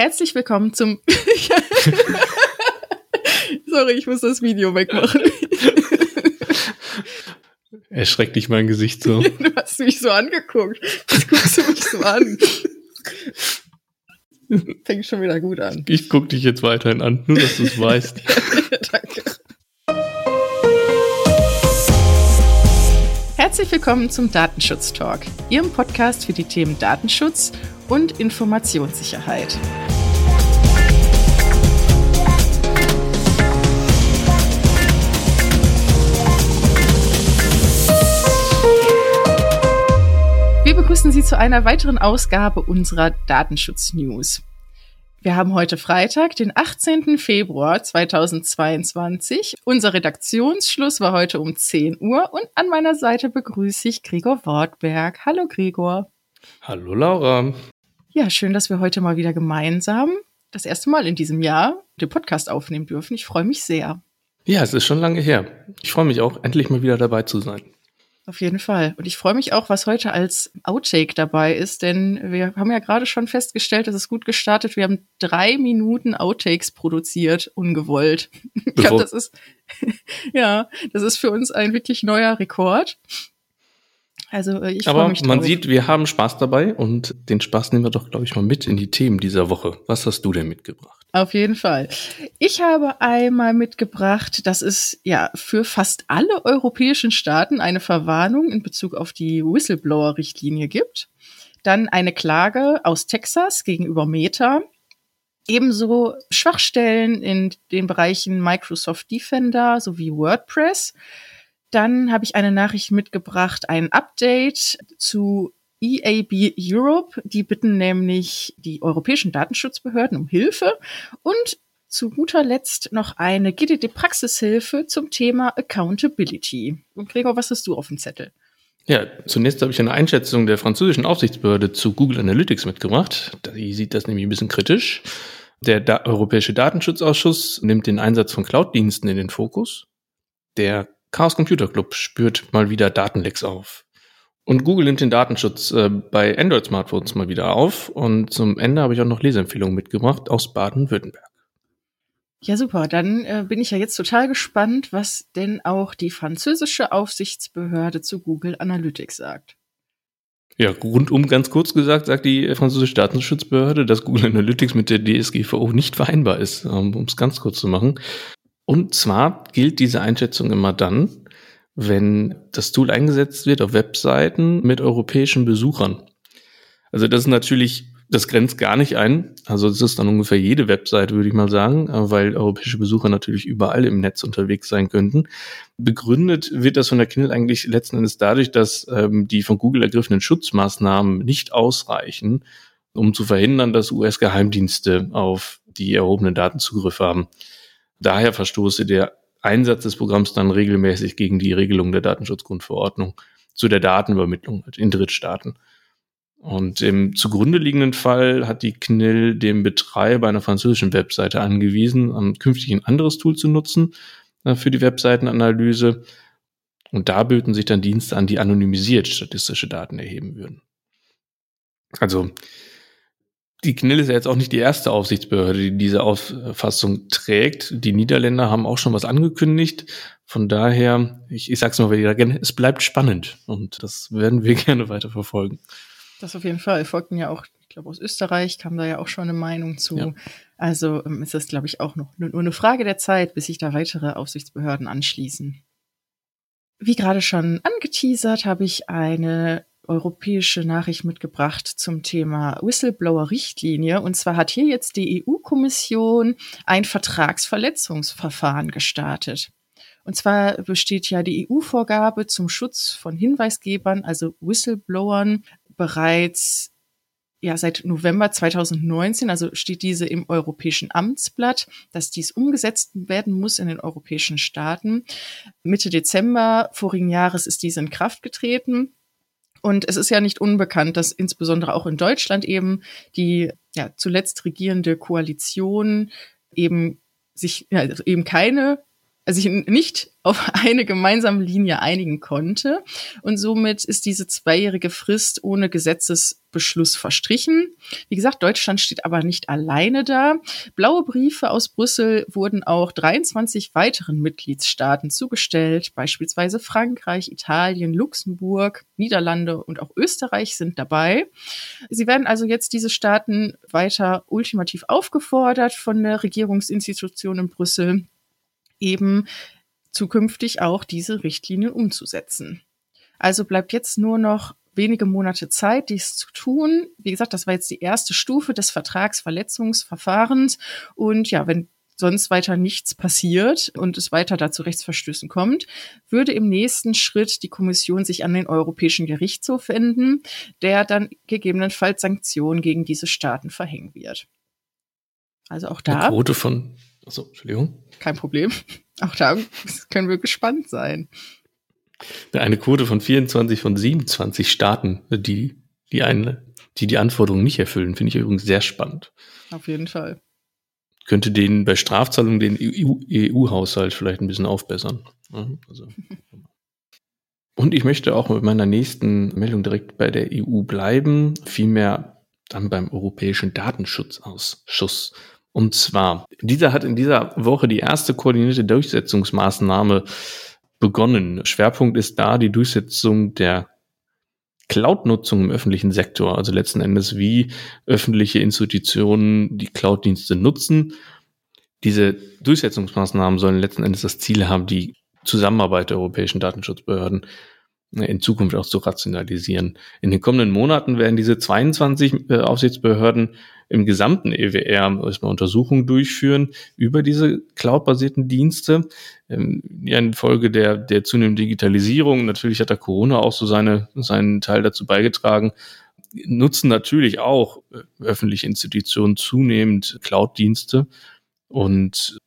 Herzlich willkommen zum. Sorry, ich muss das Video wegmachen. Erschreckt dich mein Gesicht so. Du hast mich so angeguckt. Was guckst du mich so an? Fängt schon wieder gut an. Ich guck dich jetzt weiterhin an, nur dass du es weißt. Danke. Herzlich willkommen zum Datenschutz Talk, Ihrem Podcast für die Themen Datenschutz und Informationssicherheit. Begrüßen Sie zu einer weiteren Ausgabe unserer Datenschutz News. Wir haben heute Freitag, den 18. Februar 2022. Unser Redaktionsschluss war heute um 10 Uhr und an meiner Seite begrüße ich Gregor Wortberg. Hallo Gregor. Hallo Laura. Ja, schön, dass wir heute mal wieder gemeinsam das erste Mal in diesem Jahr den Podcast aufnehmen dürfen. Ich freue mich sehr. Ja, es ist schon lange her. Ich freue mich auch, endlich mal wieder dabei zu sein. Auf jeden Fall. Und ich freue mich auch, was heute als Outtake dabei ist, denn wir haben ja gerade schon festgestellt, dass es gut gestartet. Wir haben drei Minuten Outtakes produziert, ungewollt. Ich glaube, das ist, ja, das ist für uns ein wirklich neuer Rekord. Also äh, ich Aber mich man drauf. sieht, wir haben Spaß dabei und den Spaß nehmen wir doch, glaube ich, mal mit in die Themen dieser Woche. Was hast du denn mitgebracht? Auf jeden Fall. Ich habe einmal mitgebracht, dass es ja für fast alle europäischen Staaten eine Verwarnung in Bezug auf die Whistleblower-Richtlinie gibt. Dann eine Klage aus Texas gegenüber Meta. Ebenso Schwachstellen in den Bereichen Microsoft Defender sowie WordPress. Dann habe ich eine Nachricht mitgebracht, ein Update zu EAB Europe. Die bitten nämlich die europäischen Datenschutzbehörden um Hilfe und zu guter Letzt noch eine GDD-Praxishilfe zum Thema Accountability. Und Gregor, was hast du auf dem Zettel? Ja, zunächst habe ich eine Einschätzung der französischen Aufsichtsbehörde zu Google Analytics mitgebracht. Die sieht das nämlich ein bisschen kritisch. Der da Europäische Datenschutzausschuss nimmt den Einsatz von Cloud-Diensten in den Fokus. Der Chaos Computer Club spürt mal wieder Datenlecks auf. Und Google nimmt den Datenschutz äh, bei Android-Smartphones mal wieder auf. Und zum Ende habe ich auch noch Leseempfehlungen mitgebracht aus Baden-Württemberg. Ja, super. Dann äh, bin ich ja jetzt total gespannt, was denn auch die französische Aufsichtsbehörde zu Google Analytics sagt. Ja, rundum ganz kurz gesagt sagt die französische Datenschutzbehörde, dass Google Analytics mit der DSGVO nicht vereinbar ist, ähm, um es ganz kurz zu machen. Und zwar gilt diese Einschätzung immer dann, wenn das Tool eingesetzt wird auf Webseiten mit europäischen Besuchern. Also das ist natürlich, das grenzt gar nicht ein. Also es ist dann ungefähr jede Webseite, würde ich mal sagen, weil europäische Besucher natürlich überall im Netz unterwegs sein könnten. Begründet wird das von der KNIL eigentlich letzten Endes dadurch, dass ähm, die von Google ergriffenen Schutzmaßnahmen nicht ausreichen, um zu verhindern, dass US-Geheimdienste auf die erhobenen Daten Zugriff haben. Daher verstoße der Einsatz des Programms dann regelmäßig gegen die Regelung der Datenschutzgrundverordnung zu der Datenübermittlung in Drittstaaten. Und im zugrunde liegenden Fall hat die KNIL dem Betreiber einer französischen Webseite angewiesen, künftig ein anderes Tool zu nutzen äh, für die Webseitenanalyse. Und da böten sich dann Dienste an, die anonymisiert statistische Daten erheben würden. Also die KNIL ist ja jetzt auch nicht die erste Aufsichtsbehörde, die diese Auffassung trägt. Die Niederländer haben auch schon was angekündigt. Von daher, ich, ich sag's mal wieder gerne, es bleibt spannend und das werden wir gerne weiter verfolgen. Das auf jeden Fall. Folgten ja auch, ich glaube, aus Österreich kam da ja auch schon eine Meinung zu. Ja. Also ähm, ist das, glaube ich, auch noch nur eine Frage der Zeit, bis sich da weitere Aufsichtsbehörden anschließen. Wie gerade schon angeteasert, habe ich eine europäische Nachricht mitgebracht zum Thema Whistleblower-Richtlinie. Und zwar hat hier jetzt die EU-Kommission ein Vertragsverletzungsverfahren gestartet. Und zwar besteht ja die EU-Vorgabe zum Schutz von Hinweisgebern, also Whistleblowern, bereits ja seit November 2019, also steht diese im Europäischen Amtsblatt, dass dies umgesetzt werden muss in den europäischen Staaten. Mitte Dezember vorigen Jahres ist diese in Kraft getreten. Und es ist ja nicht unbekannt, dass insbesondere auch in Deutschland eben die ja, zuletzt regierende Koalition eben sich ja, also eben keine sich nicht auf eine gemeinsame Linie einigen konnte. Und somit ist diese zweijährige Frist ohne Gesetzesbeschluss verstrichen. Wie gesagt, Deutschland steht aber nicht alleine da. Blaue Briefe aus Brüssel wurden auch 23 weiteren Mitgliedstaaten zugestellt, beispielsweise Frankreich, Italien, Luxemburg, Niederlande und auch Österreich sind dabei. Sie werden also jetzt diese Staaten weiter ultimativ aufgefordert von der Regierungsinstitution in Brüssel, eben zukünftig auch diese Richtlinien umzusetzen. Also bleibt jetzt nur noch wenige Monate Zeit, dies zu tun. Wie gesagt, das war jetzt die erste Stufe des Vertragsverletzungsverfahrens. Und ja, wenn sonst weiter nichts passiert und es weiter dazu Rechtsverstößen kommt, würde im nächsten Schritt die Kommission sich an den Europäischen Gerichtshof wenden, der dann gegebenenfalls Sanktionen gegen diese Staaten verhängen wird. Also auch da. Eine Quote von, achso, Entschuldigung. Kein Problem. Auch da können wir gespannt sein. Eine Quote von 24 von 27 Staaten, die die, eine, die, die Anforderungen nicht erfüllen, finde ich übrigens sehr spannend. Auf jeden Fall. Könnte den bei Strafzahlungen den EU-Haushalt e vielleicht ein bisschen aufbessern. Also. Und ich möchte auch mit meiner nächsten Meldung direkt bei der EU bleiben, vielmehr dann beim Europäischen Datenschutzausschuss. Und zwar, dieser hat in dieser Woche die erste koordinierte Durchsetzungsmaßnahme begonnen. Schwerpunkt ist da die Durchsetzung der Cloud-Nutzung im öffentlichen Sektor, also letzten Endes wie öffentliche Institutionen die Cloud-Dienste nutzen. Diese Durchsetzungsmaßnahmen sollen letzten Endes das Ziel haben, die Zusammenarbeit der europäischen Datenschutzbehörden in Zukunft auch zu rationalisieren. In den kommenden Monaten werden diese 22 äh, Aufsichtsbehörden im gesamten EWR erstmal Untersuchungen durchführen über diese cloud-basierten Dienste. Ähm, ja, infolge der, der zunehmenden Digitalisierung, natürlich hat da Corona auch so seine, seinen Teil dazu beigetragen, nutzen natürlich auch äh, öffentliche Institutionen zunehmend Cloud-Dienste. Und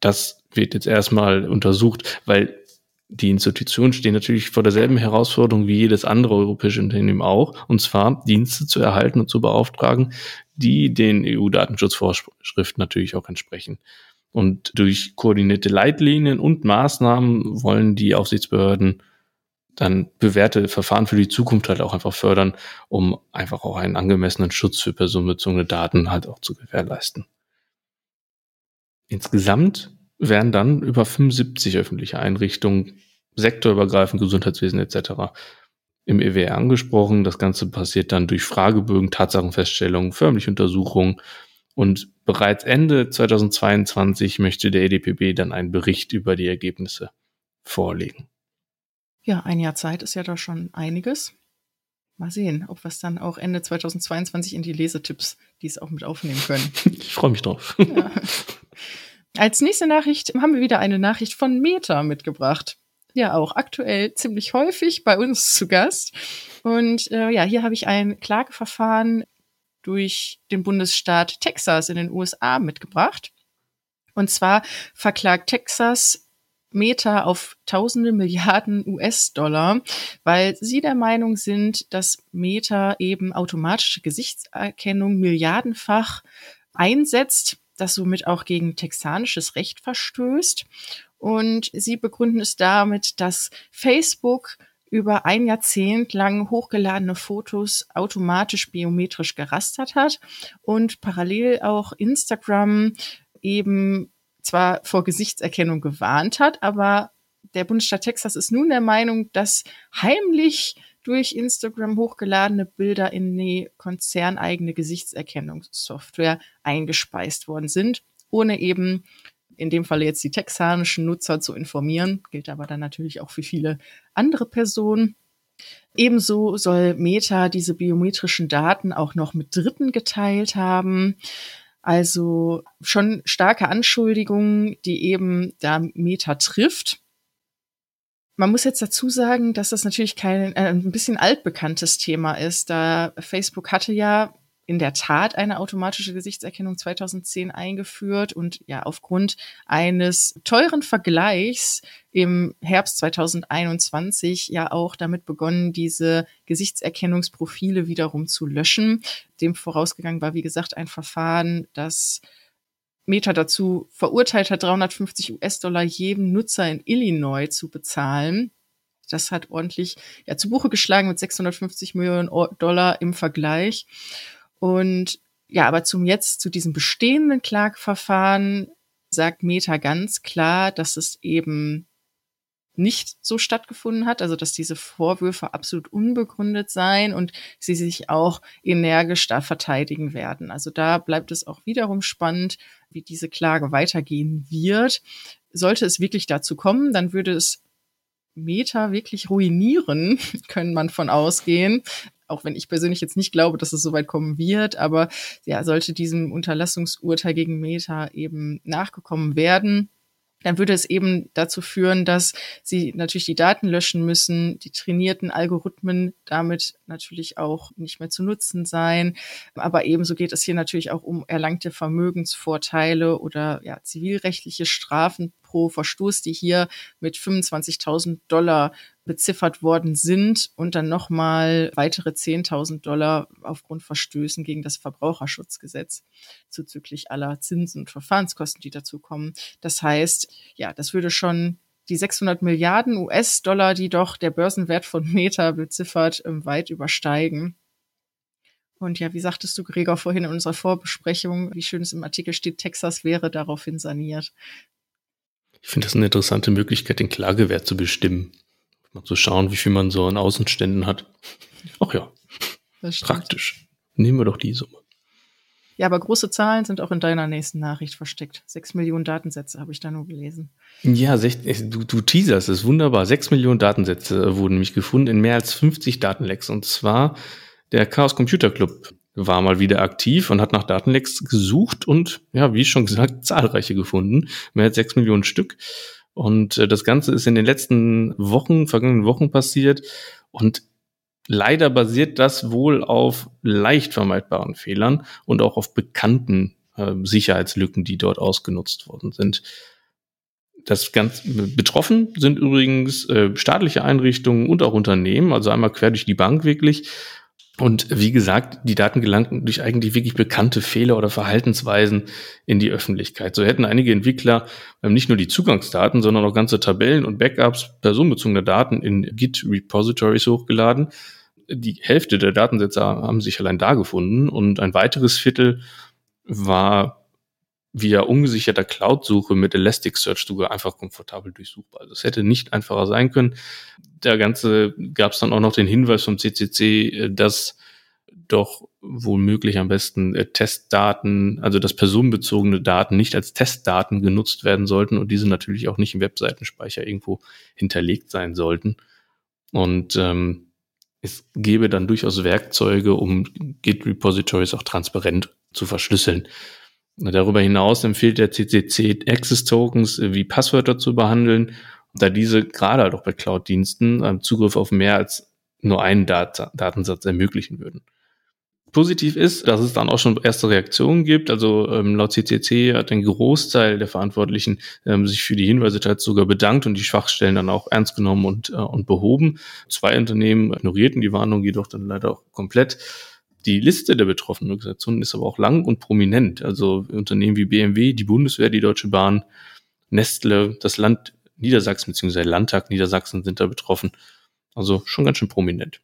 das wird jetzt erstmal untersucht, weil die Institutionen stehen natürlich vor derselben Herausforderung wie jedes andere europäische Unternehmen auch, und zwar Dienste zu erhalten und zu beauftragen, die den EU-Datenschutzvorschriften natürlich auch entsprechen. Und durch koordinierte Leitlinien und Maßnahmen wollen die Aufsichtsbehörden dann bewährte Verfahren für die Zukunft halt auch einfach fördern, um einfach auch einen angemessenen Schutz für personenbezogene Daten halt auch zu gewährleisten. Insgesamt werden dann über 75 öffentliche Einrichtungen, sektorübergreifend Gesundheitswesen etc. im EWR angesprochen. Das Ganze passiert dann durch Fragebögen, Tatsachenfeststellungen, förmliche Untersuchungen. Und bereits Ende 2022 möchte der EDPB dann einen Bericht über die Ergebnisse vorlegen. Ja, ein Jahr Zeit ist ja da schon einiges. Mal sehen, ob wir es dann auch Ende 2022 in die Lesetipps, die es auch mit aufnehmen können. Ich freue mich drauf. Ja. Als nächste Nachricht haben wir wieder eine Nachricht von Meta mitgebracht. Ja, auch aktuell ziemlich häufig bei uns zu Gast. Und äh, ja, hier habe ich ein Klageverfahren durch den Bundesstaat Texas in den USA mitgebracht. Und zwar verklagt Texas Meta auf tausende Milliarden US-Dollar, weil sie der Meinung sind, dass Meta eben automatische Gesichtserkennung milliardenfach einsetzt das somit auch gegen texanisches Recht verstößt. Und sie begründen es damit, dass Facebook über ein Jahrzehnt lang hochgeladene Fotos automatisch biometrisch gerastert hat und parallel auch Instagram eben zwar vor Gesichtserkennung gewarnt hat, aber der Bundesstaat Texas ist nun der Meinung, dass heimlich durch Instagram hochgeladene Bilder in die konzerneigene Gesichtserkennungssoftware eingespeist worden sind, ohne eben in dem Fall jetzt die texanischen Nutzer zu informieren, gilt aber dann natürlich auch für viele andere Personen. Ebenso soll Meta diese biometrischen Daten auch noch mit Dritten geteilt haben. Also schon starke Anschuldigungen, die eben da Meta trifft. Man muss jetzt dazu sagen, dass das natürlich kein äh, ein bisschen altbekanntes Thema ist, da Facebook hatte ja in der Tat eine automatische Gesichtserkennung 2010 eingeführt und ja aufgrund eines teuren Vergleichs im Herbst 2021 ja auch damit begonnen, diese Gesichtserkennungsprofile wiederum zu löschen. Dem vorausgegangen war, wie gesagt, ein Verfahren, das Meta dazu verurteilt hat, 350 US-Dollar jedem Nutzer in Illinois zu bezahlen. Das hat ordentlich ja, zu Buche geschlagen mit 650 Millionen Dollar im Vergleich. Und ja, aber zum jetzt, zu diesem bestehenden Klageverfahren sagt Meta ganz klar, dass es eben nicht so stattgefunden hat, also dass diese Vorwürfe absolut unbegründet seien und sie sich auch energisch da verteidigen werden. Also da bleibt es auch wiederum spannend, wie diese Klage weitergehen wird. Sollte es wirklich dazu kommen, dann würde es Meta wirklich ruinieren, können man von ausgehen. Auch wenn ich persönlich jetzt nicht glaube, dass es so weit kommen wird, aber ja, sollte diesem Unterlassungsurteil gegen Meta eben nachgekommen werden, dann würde es eben dazu führen, dass sie natürlich die Daten löschen müssen, die trainierten Algorithmen damit natürlich auch nicht mehr zu nutzen sein. Aber ebenso geht es hier natürlich auch um erlangte Vermögensvorteile oder ja, zivilrechtliche Strafen pro Verstoß, die hier mit 25.000 Dollar beziffert worden sind und dann nochmal weitere 10.000 Dollar aufgrund Verstößen gegen das Verbraucherschutzgesetz zuzüglich aller Zinsen und Verfahrenskosten, die dazu kommen. Das heißt, ja, das würde schon die 600 Milliarden US-Dollar, die doch der Börsenwert von Meta beziffert, ähm, weit übersteigen. Und ja, wie sagtest du, Gregor, vorhin in unserer Vorbesprechung, wie schön es im Artikel steht, Texas wäre daraufhin saniert. Ich finde das eine interessante Möglichkeit, den Klagewert zu bestimmen. Mal zu schauen, wie viel man so an Außenständen hat. Ach ja, praktisch. Nehmen wir doch die Summe. Ja, aber große Zahlen sind auch in deiner nächsten Nachricht versteckt. Sechs Millionen Datensätze habe ich da nur gelesen. Ja, du, du teaserst es wunderbar. Sechs Millionen Datensätze wurden nämlich gefunden in mehr als 50 Datenlecks. Und zwar der Chaos Computer Club war mal wieder aktiv und hat nach Datenlecks gesucht und, ja, wie schon gesagt, zahlreiche gefunden. Mehr als sechs Millionen Stück. Und äh, das Ganze ist in den letzten Wochen, vergangenen Wochen passiert. Und leider basiert das wohl auf leicht vermeidbaren Fehlern und auch auf bekannten äh, Sicherheitslücken, die dort ausgenutzt worden sind. Das ganz betroffen sind übrigens äh, staatliche Einrichtungen und auch Unternehmen, also einmal quer durch die Bank wirklich. Und wie gesagt, die Daten gelangten durch eigentlich wirklich bekannte Fehler oder Verhaltensweisen in die Öffentlichkeit. So hätten einige Entwickler ähm, nicht nur die Zugangsdaten, sondern auch ganze Tabellen und Backups personenbezogener Daten in Git-Repositories hochgeladen. Die Hälfte der Datensätze haben sich allein da gefunden und ein weiteres Viertel war via ungesicherter Cloud-Suche mit Elasticsearch sogar einfach komfortabel durchsuchbar. Also es hätte nicht einfacher sein können. Der Ganze gab es dann auch noch den Hinweis vom CCC, äh, dass doch womöglich am besten äh, Testdaten, also dass personenbezogene Daten nicht als Testdaten genutzt werden sollten und diese natürlich auch nicht im Webseitenspeicher irgendwo hinterlegt sein sollten. Und ähm, es gäbe dann durchaus Werkzeuge, um Git-Repositories auch transparent zu verschlüsseln. Darüber hinaus empfiehlt der CCC Access Tokens äh, wie Passwörter zu behandeln, da diese gerade halt auch bei Cloud-Diensten ähm, Zugriff auf mehr als nur einen Dat Datensatz ermöglichen würden. Positiv ist, dass es dann auch schon erste Reaktionen gibt. Also ähm, laut CCC hat ein Großteil der Verantwortlichen ähm, sich für die Hinweise teils sogar bedankt und die Schwachstellen dann auch ernst genommen und, äh, und behoben. Zwei Unternehmen ignorierten die Warnung jedoch dann leider auch komplett. Die Liste der betroffenen Organisationen ist aber auch lang und prominent. Also Unternehmen wie BMW, die Bundeswehr, die Deutsche Bahn, Nestle, das Land Niedersachsen bzw. Landtag Niedersachsen sind da betroffen. Also schon ganz schön prominent.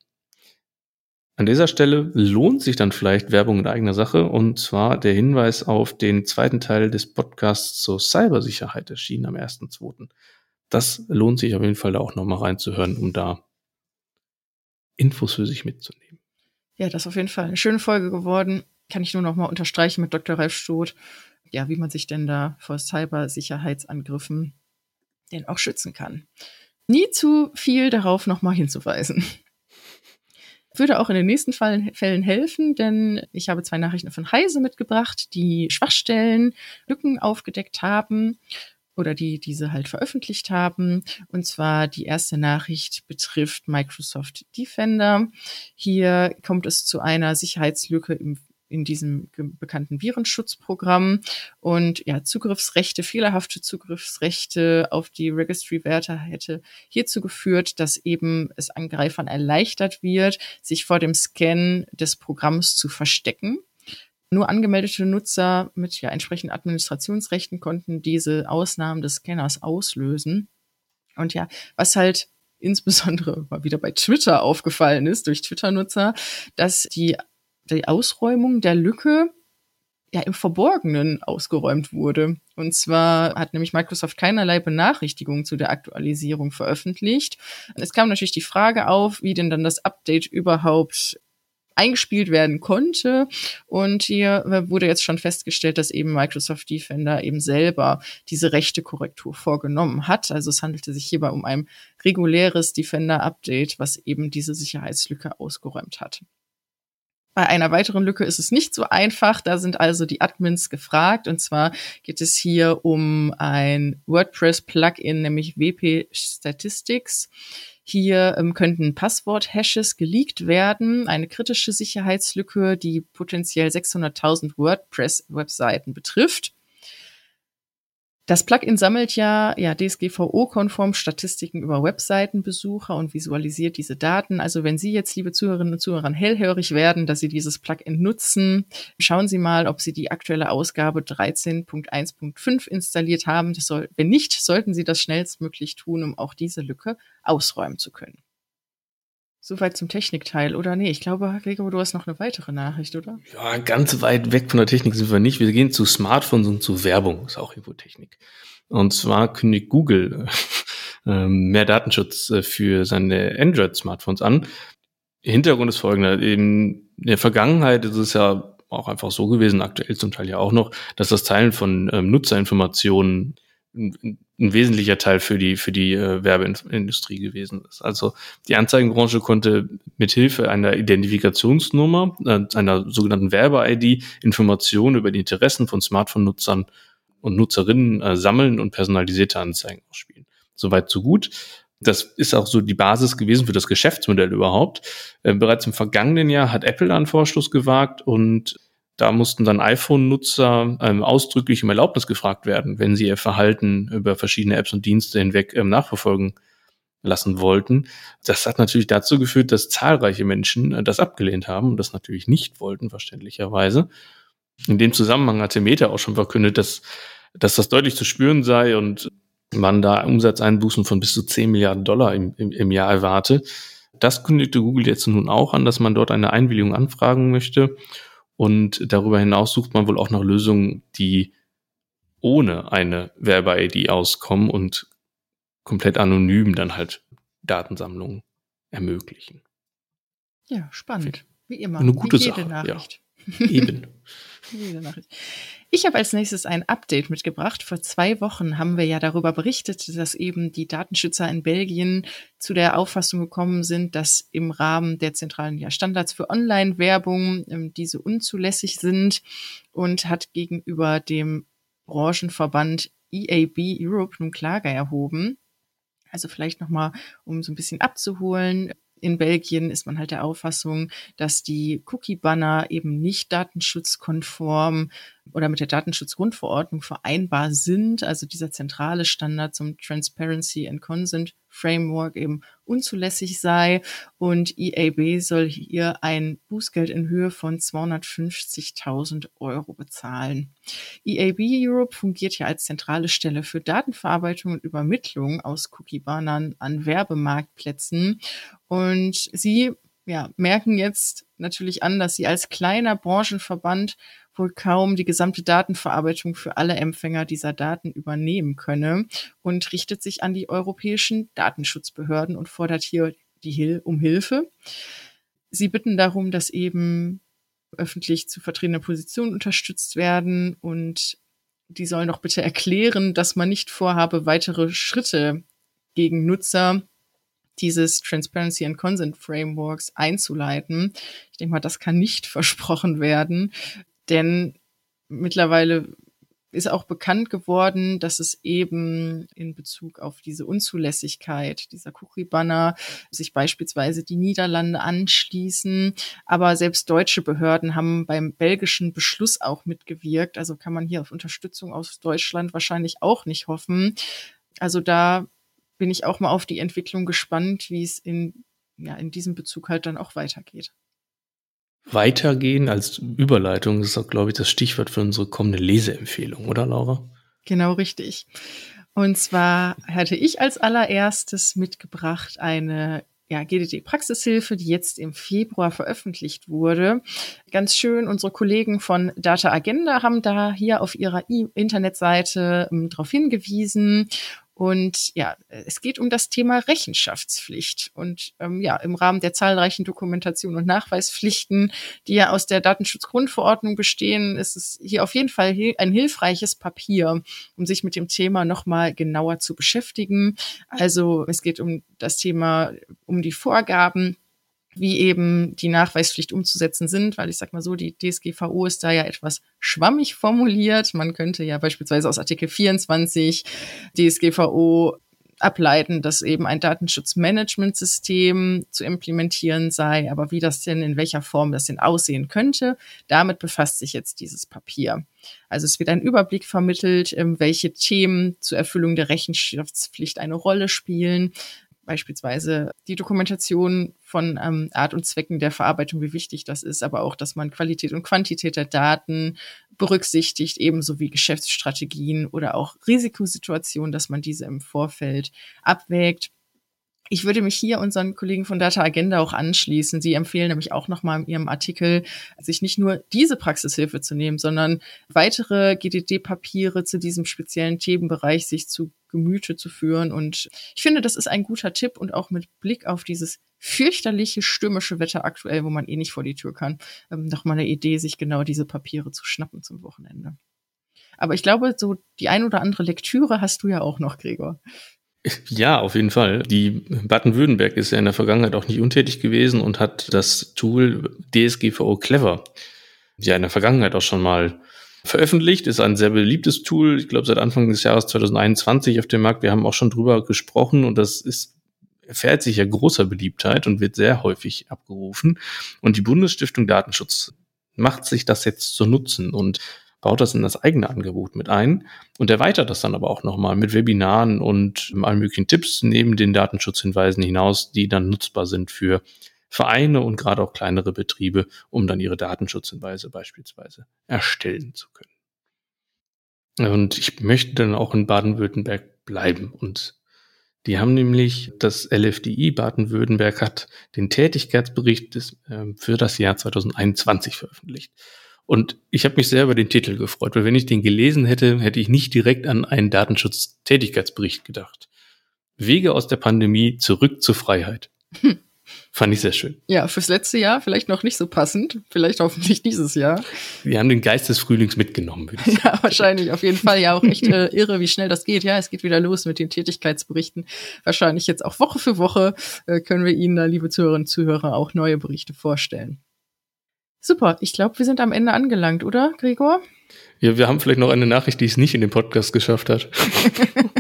An dieser Stelle lohnt sich dann vielleicht Werbung in eigener Sache und zwar der Hinweis auf den zweiten Teil des Podcasts zur Cybersicherheit erschienen am 1.2. Das lohnt sich auf jeden Fall da auch nochmal reinzuhören, um da Infos für sich mitzunehmen. Ja, das ist auf jeden Fall eine schöne Folge geworden. Kann ich nur noch mal unterstreichen mit Dr. Ralf Stoth. Ja, wie man sich denn da vor Cybersicherheitsangriffen denn auch schützen kann. Nie zu viel darauf noch mal hinzuweisen. Würde auch in den nächsten Fällen helfen, denn ich habe zwei Nachrichten von Heise mitgebracht, die Schwachstellen, Lücken aufgedeckt haben oder die diese halt veröffentlicht haben. Und zwar die erste Nachricht betrifft Microsoft Defender. Hier kommt es zu einer Sicherheitslücke im in diesem bekannten Virenschutzprogramm und ja, Zugriffsrechte, fehlerhafte Zugriffsrechte auf die Registry-Werte hätte hierzu geführt, dass eben es Angreifern erleichtert wird, sich vor dem Scan des Programms zu verstecken Nur angemeldete Nutzer mit ja entsprechenden Administrationsrechten konnten diese Ausnahmen des Scanners auslösen. Und ja, was halt insbesondere mal wieder bei Twitter aufgefallen ist durch Twitter-Nutzer, dass die, die Ausräumung der Lücke ja im Verborgenen ausgeräumt wurde. Und zwar hat nämlich Microsoft keinerlei Benachrichtigung zu der Aktualisierung veröffentlicht. Es kam natürlich die Frage auf, wie denn dann das Update überhaupt eingespielt werden konnte. Und hier wurde jetzt schon festgestellt, dass eben Microsoft Defender eben selber diese rechte Korrektur vorgenommen hat. Also es handelte sich hierbei um ein reguläres Defender-Update, was eben diese Sicherheitslücke ausgeräumt hat. Bei einer weiteren Lücke ist es nicht so einfach. Da sind also die Admins gefragt. Und zwar geht es hier um ein WordPress-Plugin, nämlich WP Statistics. Hier ähm, könnten Passwort-Hashes geleakt werden, eine kritische Sicherheitslücke, die potenziell 600.000 WordPress-Webseiten betrifft. Das Plugin sammelt ja, ja DSGVO-konform Statistiken über Webseitenbesucher und visualisiert diese Daten. Also wenn Sie jetzt, liebe Zuhörerinnen und Zuhörer, hellhörig werden, dass Sie dieses Plugin nutzen, schauen Sie mal, ob Sie die aktuelle Ausgabe 13.1.5 installiert haben. Soll, wenn nicht, sollten Sie das schnellstmöglich tun, um auch diese Lücke ausräumen zu können. Soweit zum Technikteil, oder? Nee, ich glaube, Gregor, du hast noch eine weitere Nachricht, oder? Ja, ganz weit weg von der Technik sind wir nicht. Wir gehen zu Smartphones und zu Werbung. Ist auch irgendwo Technik. Und zwar kündigt Google äh, mehr Datenschutz äh, für seine Android-Smartphones an. Hintergrund ist folgender. In der Vergangenheit ist es ja auch einfach so gewesen, aktuell zum Teil ja auch noch, dass das Teilen von ähm, Nutzerinformationen ein, ein wesentlicher Teil für die für die äh, Werbeindustrie gewesen ist. Also die Anzeigenbranche konnte mithilfe einer Identifikationsnummer, äh, einer sogenannten Werbe-ID, Informationen über die Interessen von Smartphone-Nutzern und Nutzerinnen äh, sammeln und personalisierte Anzeigen ausspielen. Soweit so gut. Das ist auch so die Basis gewesen für das Geschäftsmodell überhaupt. Äh, bereits im vergangenen Jahr hat Apple einen Vorstoß gewagt und da mussten dann iPhone-Nutzer ähm, ausdrücklich um Erlaubnis gefragt werden, wenn sie ihr Verhalten über verschiedene Apps und Dienste hinweg ähm, nachverfolgen lassen wollten. Das hat natürlich dazu geführt, dass zahlreiche Menschen äh, das abgelehnt haben und das natürlich nicht wollten, verständlicherweise. In dem Zusammenhang hatte Meta auch schon verkündet, dass, dass das deutlich zu spüren sei und man da Umsatzeinbußen von bis zu 10 Milliarden Dollar im, im, im Jahr erwarte. Das kündigte Google jetzt nun auch an, dass man dort eine Einwilligung anfragen möchte. Und darüber hinaus sucht man wohl auch nach Lösungen, die ohne eine Werbe-ID auskommen und komplett anonym dann halt Datensammlungen ermöglichen. Ja, spannend. Wie immer. Eine gute Sache. Nachricht. Ja. Eben. jede Nachricht. Ich habe als nächstes ein Update mitgebracht. Vor zwei Wochen haben wir ja darüber berichtet, dass eben die Datenschützer in Belgien zu der Auffassung gekommen sind, dass im Rahmen der zentralen ja, Standards für Online-Werbung ähm, diese unzulässig sind und hat gegenüber dem Branchenverband EAB Europe nun Klage erhoben. Also vielleicht nochmal, um so ein bisschen abzuholen in Belgien ist man halt der Auffassung, dass die Cookie-Banner eben nicht datenschutzkonform oder mit der Datenschutzgrundverordnung vereinbar sind. Also dieser zentrale Standard zum Transparency and Consent Framework eben unzulässig sei. Und EAB soll hier ein Bußgeld in Höhe von 250.000 Euro bezahlen. EAB Europe fungiert ja als zentrale Stelle für Datenverarbeitung und Übermittlung aus Cookie-Bannern an Werbemarktplätzen. Und sie ja, merken jetzt natürlich an, dass sie als kleiner Branchenverband wohl kaum die gesamte Datenverarbeitung für alle Empfänger dieser Daten übernehmen könne und richtet sich an die europäischen Datenschutzbehörden und fordert hier die Hil um Hilfe. Sie bitten darum, dass eben öffentlich zu vertretene Positionen unterstützt werden und die sollen doch bitte erklären, dass man nicht vorhabe, weitere Schritte gegen Nutzer dieses Transparency and Consent Frameworks einzuleiten. Ich denke mal, das kann nicht versprochen werden, denn mittlerweile ist auch bekannt geworden, dass es eben in Bezug auf diese Unzulässigkeit dieser Cookie-Banner sich beispielsweise die Niederlande anschließen. Aber selbst deutsche Behörden haben beim belgischen Beschluss auch mitgewirkt. Also kann man hier auf Unterstützung aus Deutschland wahrscheinlich auch nicht hoffen. Also da bin ich auch mal auf die Entwicklung gespannt, wie es in, ja, in diesem Bezug halt dann auch weitergeht. Weitergehen als Überleitung. Das ist auch, glaube ich, das Stichwort für unsere kommende Leseempfehlung, oder Laura? Genau richtig. Und zwar hatte ich als allererstes mitgebracht eine ja, GDD-Praxishilfe, die jetzt im Februar veröffentlicht wurde. Ganz schön, unsere Kollegen von Data Agenda haben da hier auf ihrer Internetseite ähm, darauf hingewiesen und ja, es geht um das Thema Rechenschaftspflicht. Und ähm, ja, im Rahmen der zahlreichen Dokumentation und Nachweispflichten, die ja aus der Datenschutzgrundverordnung bestehen, ist es hier auf jeden Fall ein hilfreiches Papier, um sich mit dem Thema nochmal genauer zu beschäftigen. Also es geht um das Thema, um die Vorgaben wie eben die Nachweispflicht umzusetzen sind, weil ich sag mal so, die DSGVO ist da ja etwas schwammig formuliert. Man könnte ja beispielsweise aus Artikel 24 DSGVO ableiten, dass eben ein Datenschutzmanagementsystem zu implementieren sei, aber wie das denn, in welcher Form das denn aussehen könnte, damit befasst sich jetzt dieses Papier. Also es wird ein Überblick vermittelt, ähm, welche Themen zur Erfüllung der Rechenschaftspflicht eine Rolle spielen, beispielsweise die Dokumentation von ähm, Art und Zwecken der Verarbeitung, wie wichtig das ist, aber auch, dass man Qualität und Quantität der Daten berücksichtigt, ebenso wie Geschäftsstrategien oder auch Risikosituationen, dass man diese im Vorfeld abwägt. Ich würde mich hier unseren Kollegen von Data Agenda auch anschließen. Sie empfehlen nämlich auch nochmal in Ihrem Artikel, sich nicht nur diese Praxishilfe zu nehmen, sondern weitere GDD-Papiere zu diesem speziellen Themenbereich sich zu Gemüte zu führen. Und ich finde, das ist ein guter Tipp und auch mit Blick auf dieses fürchterliche stürmische Wetter aktuell, wo man eh nicht vor die Tür kann, ähm, noch mal eine Idee, sich genau diese Papiere zu schnappen zum Wochenende. Aber ich glaube, so die ein oder andere Lektüre hast du ja auch noch, Gregor. Ja, auf jeden Fall. Die Baden-Württemberg ist ja in der Vergangenheit auch nicht untätig gewesen und hat das Tool DSGVO Clever ja in der Vergangenheit auch schon mal veröffentlicht. Ist ein sehr beliebtes Tool. Ich glaube, seit Anfang des Jahres 2021 auf dem Markt. Wir haben auch schon drüber gesprochen und das ist erfährt sich ja großer Beliebtheit und wird sehr häufig abgerufen. Und die Bundesstiftung Datenschutz macht sich das jetzt zu nutzen und baut das in das eigene Angebot mit ein und erweitert das dann aber auch nochmal mit Webinaren und allen möglichen Tipps neben den Datenschutzhinweisen hinaus, die dann nutzbar sind für Vereine und gerade auch kleinere Betriebe, um dann ihre Datenschutzhinweise beispielsweise erstellen zu können. Und ich möchte dann auch in Baden-Württemberg bleiben und die haben nämlich, das LFDI Baden-Württemberg hat den Tätigkeitsbericht des, äh, für das Jahr 2021 veröffentlicht. Und ich habe mich sehr über den Titel gefreut, weil wenn ich den gelesen hätte, hätte ich nicht direkt an einen Datenschutz-Tätigkeitsbericht gedacht. Wege aus der Pandemie zurück zur Freiheit. Hm. Fand ich sehr schön. Ja, fürs letzte Jahr vielleicht noch nicht so passend, vielleicht hoffentlich dieses Jahr. Wir haben den Geist des Frühlings mitgenommen, würde ich sagen. Ja, wahrscheinlich, auf jeden Fall. Ja, auch echt äh, irre, wie schnell das geht. Ja, es geht wieder los mit den Tätigkeitsberichten. Wahrscheinlich jetzt auch Woche für Woche äh, können wir Ihnen da, liebe Zuhörerinnen und Zuhörer, auch neue Berichte vorstellen. Super, ich glaube, wir sind am Ende angelangt, oder, Gregor? Ja, wir haben vielleicht noch eine Nachricht, die es nicht in den Podcast geschafft hat.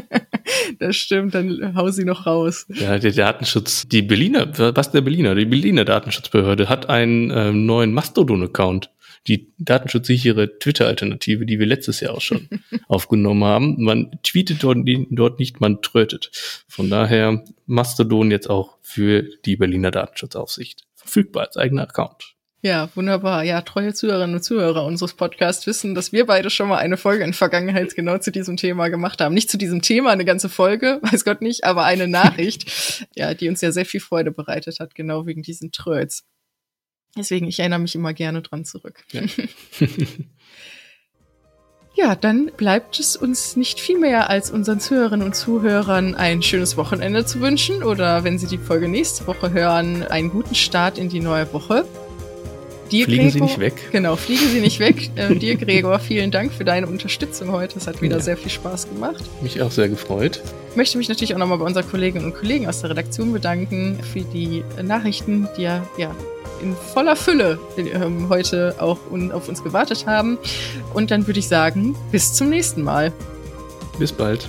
das stimmt, dann hau sie noch raus. Ja, der Datenschutz, die Berliner, was der Berliner, die Berliner Datenschutzbehörde hat einen ähm, neuen Mastodon-Account. Die datenschutzsichere Twitter-Alternative, die wir letztes Jahr auch schon aufgenommen haben. Man tweetet dort, dort nicht, man trötet. Von daher Mastodon jetzt auch für die Berliner Datenschutzaufsicht verfügbar als eigener Account. Ja, wunderbar. Ja, treue Zuhörerinnen und Zuhörer unseres Podcasts wissen, dass wir beide schon mal eine Folge in Vergangenheit genau zu diesem Thema gemacht haben. Nicht zu diesem Thema eine ganze Folge, weiß Gott nicht, aber eine Nachricht, ja, die uns ja sehr viel Freude bereitet hat, genau wegen diesen Trölls. Deswegen, ich erinnere mich immer gerne dran zurück. Ja. ja, dann bleibt es uns nicht viel mehr, als unseren Zuhörerinnen und Zuhörern ein schönes Wochenende zu wünschen oder wenn Sie die Folge nächste Woche hören, einen guten Start in die neue Woche. Dir, fliegen Gregor, Sie nicht weg. Genau, fliegen Sie nicht weg. Äh, dir, Gregor, vielen Dank für deine Unterstützung heute. Es hat wieder ja. sehr viel Spaß gemacht. Mich auch sehr gefreut. Ich möchte mich natürlich auch nochmal bei unseren Kolleginnen und Kollegen aus der Redaktion bedanken für die Nachrichten, die ja, ja in voller Fülle ähm, heute auch un auf uns gewartet haben. Und dann würde ich sagen, bis zum nächsten Mal. Bis bald.